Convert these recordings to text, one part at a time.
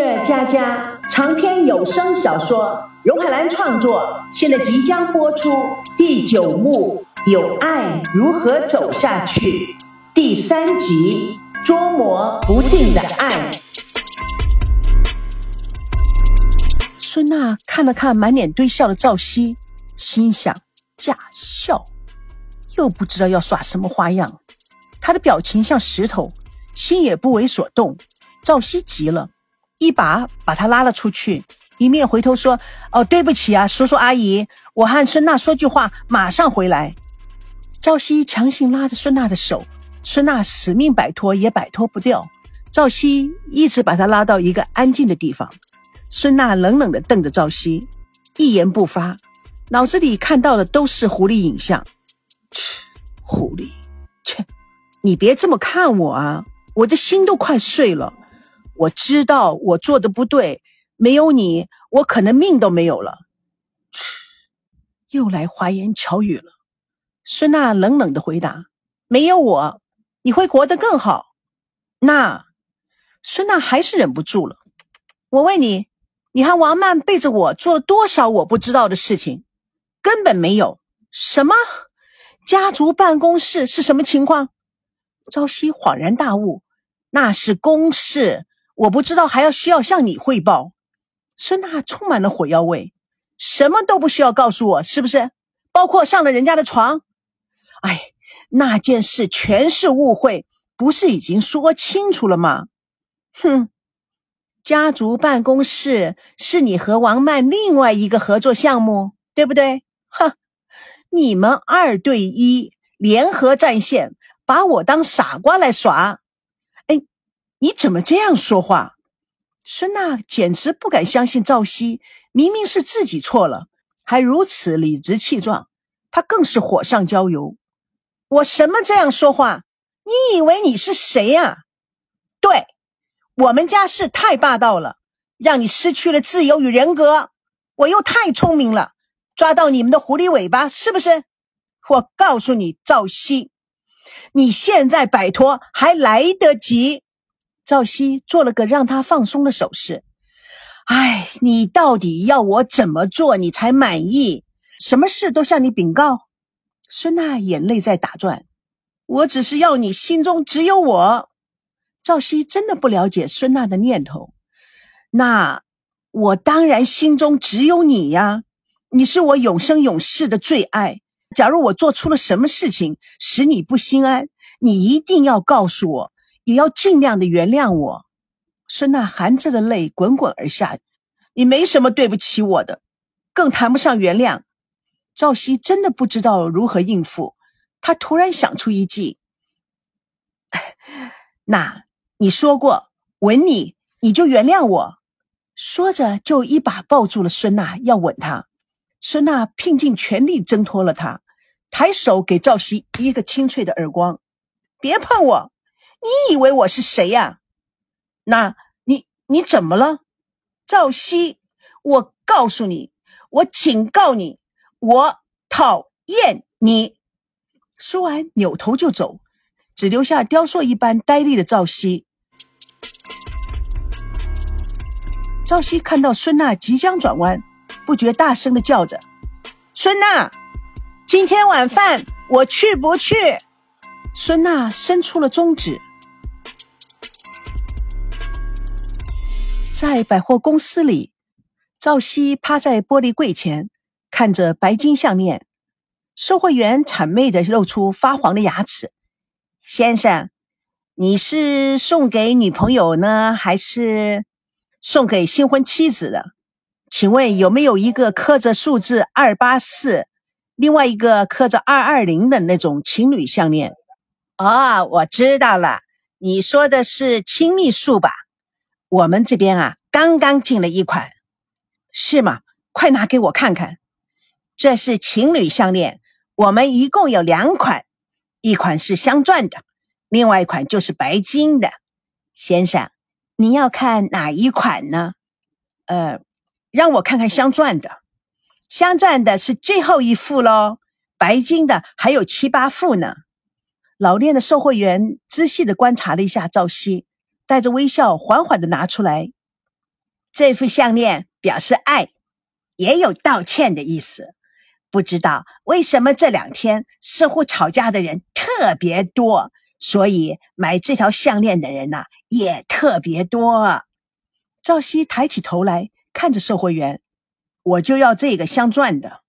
乐佳佳长篇有声小说，荣海兰创作，现在即将播出第九幕《有爱如何走下去》第三集《捉摸不定的爱》。孙娜看了看满脸堆笑的赵熙，心想：假笑，又不知道要耍什么花样。他的表情像石头，心也不为所动。赵熙急了。一把把他拉了出去，一面回头说：“哦，对不起啊，叔叔阿姨，我和孙娜说句话，马上回来。”赵熙强行拉着孙娜的手，孙娜死命摆脱也摆脱不掉。赵熙一直把她拉到一个安静的地方。孙娜冷冷地瞪着赵熙，一言不发，脑子里看到的都是狐狸影像。切，狐狸，切，你别这么看我啊，我的心都快碎了。我知道我做的不对，没有你，我可能命都没有了。又来花言巧语了。孙娜冷冷的回答：“没有我，你会活得更好。”那，孙娜还是忍不住了。我问你，你和王曼背着我做了多少我不知道的事情？根本没有。什么？家族办公室是什么情况？朝夕恍然大悟，那是公事。我不知道还要需要向你汇报，孙娜充满了火药味，什么都不需要告诉我，是不是？包括上了人家的床？哎，那件事全是误会，不是已经说清楚了吗？哼，家族办公室是你和王曼另外一个合作项目，对不对？哼，你们二对一联合战线，把我当傻瓜来耍。你怎么这样说话？孙娜简直不敢相信赵熙明明是自己错了，还如此理直气壮。她更是火上浇油。我什么这样说话？你以为你是谁呀？对，我们家是太霸道了，让你失去了自由与人格。我又太聪明了，抓到你们的狐狸尾巴，是不是？我告诉你，赵熙，你现在摆脱还来得及。赵熙做了个让他放松的手势。哎，你到底要我怎么做你才满意？什么事都向你禀告？孙娜眼泪在打转。我只是要你心中只有我。赵熙真的不了解孙娜的念头。那我当然心中只有你呀！你是我永生永世的最爱。假如我做出了什么事情使你不心安，你一定要告诉我。你要尽量的原谅我。孙娜含着的泪滚滚而下。你没什么对不起我的，更谈不上原谅。赵熙真的不知道如何应付。他突然想出一计。那你说过吻你，你就原谅我。说着就一把抱住了孙娜，要吻她。孙娜拼尽全力挣脱了他，抬手给赵熙一个清脆的耳光。别碰我！你以为我是谁呀？那你你怎么了，赵熙？我告诉你，我警告你，我讨厌你！说完，扭头就走，只留下雕塑一般呆立的赵熙。赵熙看到孙娜即将转弯，不觉大声的叫着：“孙娜，今天晚饭我去不去？”孙娜伸出了中指。在百货公司里，赵熙趴在玻璃柜前，看着白金项链。售货员谄媚的露出发黄的牙齿：“先生，你是送给女朋友呢，还是送给新婚妻子的？请问有没有一个刻着数字二八四，另外一个刻着二二零的那种情侣项链？”哦，我知道了，你说的是亲密数吧？我们这边啊，刚刚进了一款，是吗？快拿给我看看。这是情侣项链，我们一共有两款，一款是镶钻的，另外一款就是白金的。先生，你要看哪一款呢？呃，让我看看镶钻的，镶钻的是最后一副喽，白金的还有七八副呢。老练的售货员仔细的观察了一下赵熙。带着微笑，缓缓的拿出来。这副项链表示爱，也有道歉的意思。不知道为什么这两天似乎吵架的人特别多，所以买这条项链的人呐也特别多。赵熙抬起头来看着售货员：“我就要这个镶钻的。”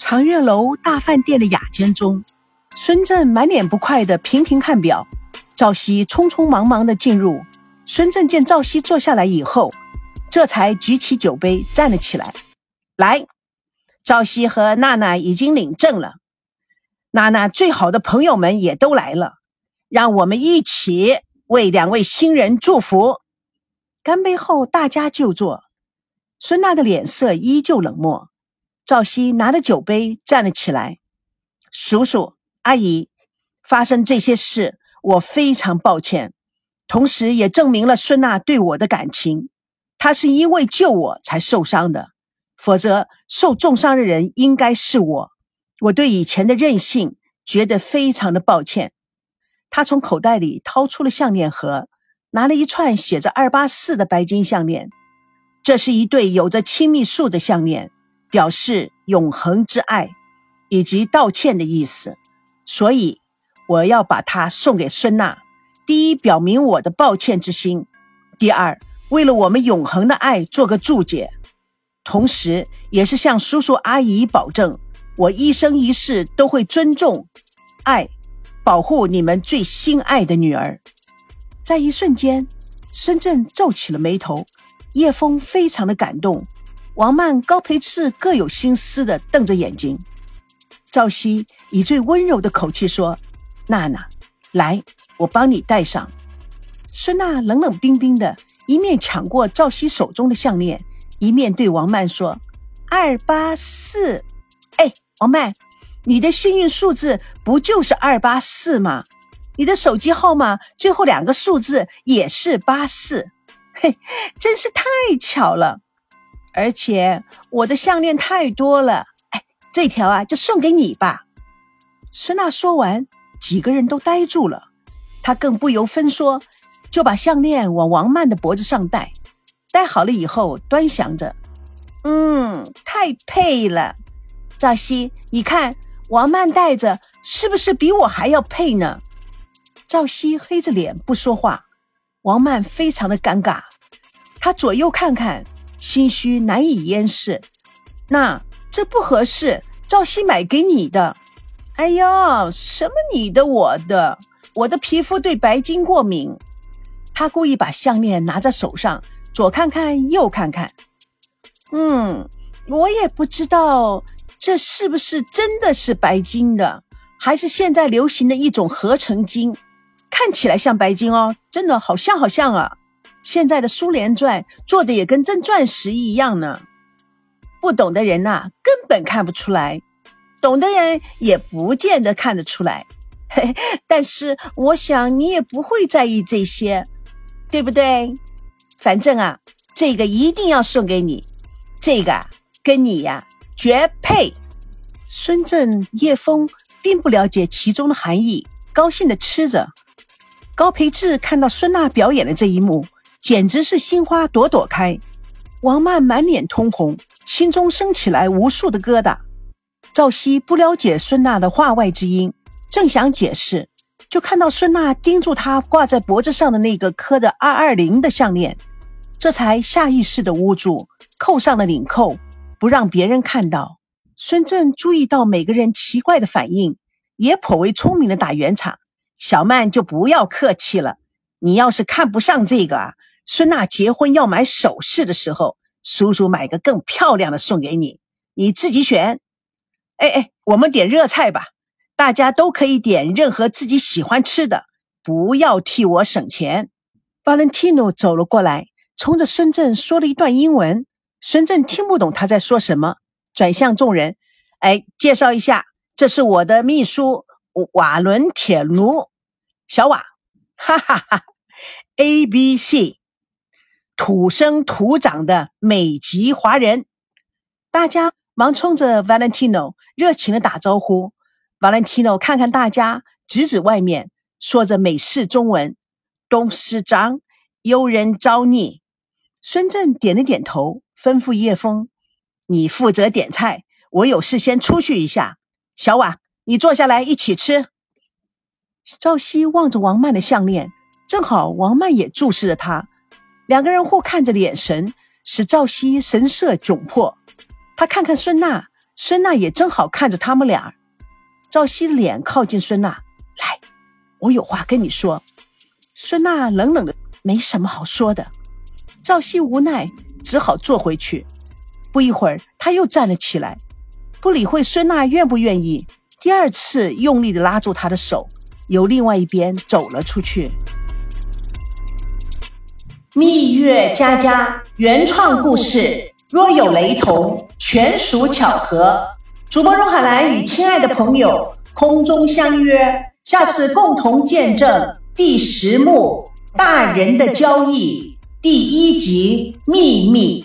长月楼大饭店的雅间中，孙振满脸不快的频频看表。赵熙匆匆忙忙的进入。孙振见赵熙坐下来以后。这才举起酒杯站了起来。来，赵熙和娜娜已经领证了，娜娜最好的朋友们也都来了，让我们一起为两位新人祝福。干杯后，大家就坐。孙娜的脸色依旧冷漠。赵熙拿着酒杯站了起来：“叔叔阿姨，发生这些事，我非常抱歉，同时也证明了孙娜对我的感情。”她是因为救我才受伤的，否则受重伤的人应该是我。我对以前的任性觉得非常的抱歉。他从口袋里掏出了项链盒，拿了一串写着二八四的白金项链。这是一对有着亲密树的项链，表示永恒之爱以及道歉的意思。所以我要把它送给孙娜。第一，表明我的抱歉之心；第二。为了我们永恒的爱做个注解，同时也是向叔叔阿姨保证，我一生一世都会尊重、爱、保护你们最心爱的女儿。在一瞬间，孙振皱起了眉头，叶枫非常的感动，王曼、高培志各有心思的瞪着眼睛。赵熙以最温柔的口气说：“娜娜，来，我帮你戴上。”孙娜冷冷冰冰的。一面抢过赵熙手中的项链，一面对王曼说：“二八四，哎，王曼，你的幸运数字不就是二八四吗？你的手机号码最后两个数字也是八四，嘿，真是太巧了。而且我的项链太多了，这条啊就送给你吧。”孙娜说完，几个人都呆住了，她更不由分说。就把项链往王曼的脖子上戴，戴好了以后端详着，嗯，太配了。赵熙，你看王曼戴着是不是比我还要配呢？赵熙黑着脸不说话，王曼非常的尴尬，她左右看看，心虚难以掩饰。那这不合适，赵熙买给你的。哎呦，什么你的我的，我的皮肤对白金过敏。他故意把项链拿在手上，左看看右看看。嗯，我也不知道这是不是真的是白金的，还是现在流行的一种合成金，看起来像白金哦，真的好像好像啊！现在的苏联钻做的也跟真钻石一样呢。不懂的人呐，根本看不出来；懂的人也不见得看得出来。嘿，但是我想你也不会在意这些。对不对？反正啊，这个一定要送给你，这个跟你呀绝配。孙振、叶枫并不了解其中的含义，高兴的吃着。高培志看到孙娜表演的这一幕，简直是心花朵朵开。王曼满脸通红，心中升起来无数的疙瘩。赵熙不了解孙娜的话外之音，正想解释。就看到孙娜盯住他挂在脖子上的那个刻着二二零的项链，这才下意识的捂住，扣上了领扣，不让别人看到。孙振注意到每个人奇怪的反应，也颇为聪明的打圆场：“小曼就不要客气了，你要是看不上这个啊，孙娜结婚要买首饰的时候，叔叔买个更漂亮的送给你，你自己选。哎哎，我们点热菜吧。”大家都可以点任何自己喜欢吃的，不要替我省钱。Valentino 走了过来，冲着孙振说了一段英文。孙振听不懂他在说什么，转向众人：“哎，介绍一下，这是我的秘书瓦伦铁奴，小瓦，哈哈哈，A B C，土生土长的美籍华人。”大家忙冲着 Valentino 热情的打招呼。Valentino 看看大家，指指外面，说着美式中文，董事长，有人找你。孙正点了点头，吩咐叶枫：“你负责点菜，我有事先出去一下。小瓦，你坐下来一起吃。”赵熙望着王曼的项链，正好王曼也注视着他，两个人互看着的眼神使赵熙神色窘迫。他看看孙娜，孙娜也正好看着他们俩。赵熙脸靠近孙娜，来，我有话跟你说。孙娜冷冷的，没什么好说的。赵熙无奈，只好坐回去。不一会儿，他又站了起来，不理会孙娜愿不愿意，第二次用力的拉住她的手，由另外一边走了出去。蜜月佳佳原创故事，若有雷同，全属巧合。主播荣海兰与亲爱的朋友空中相约，下次共同见证第十幕《大人的交易》第一集《秘密》。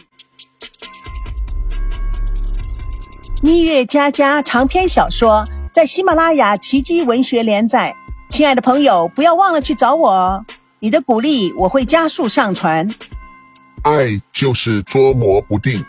蜜月佳佳长篇小说在喜马拉雅奇迹文学连载，亲爱的朋友，不要忘了去找我哦！你的鼓励我会加速上传。爱就是捉摸不定。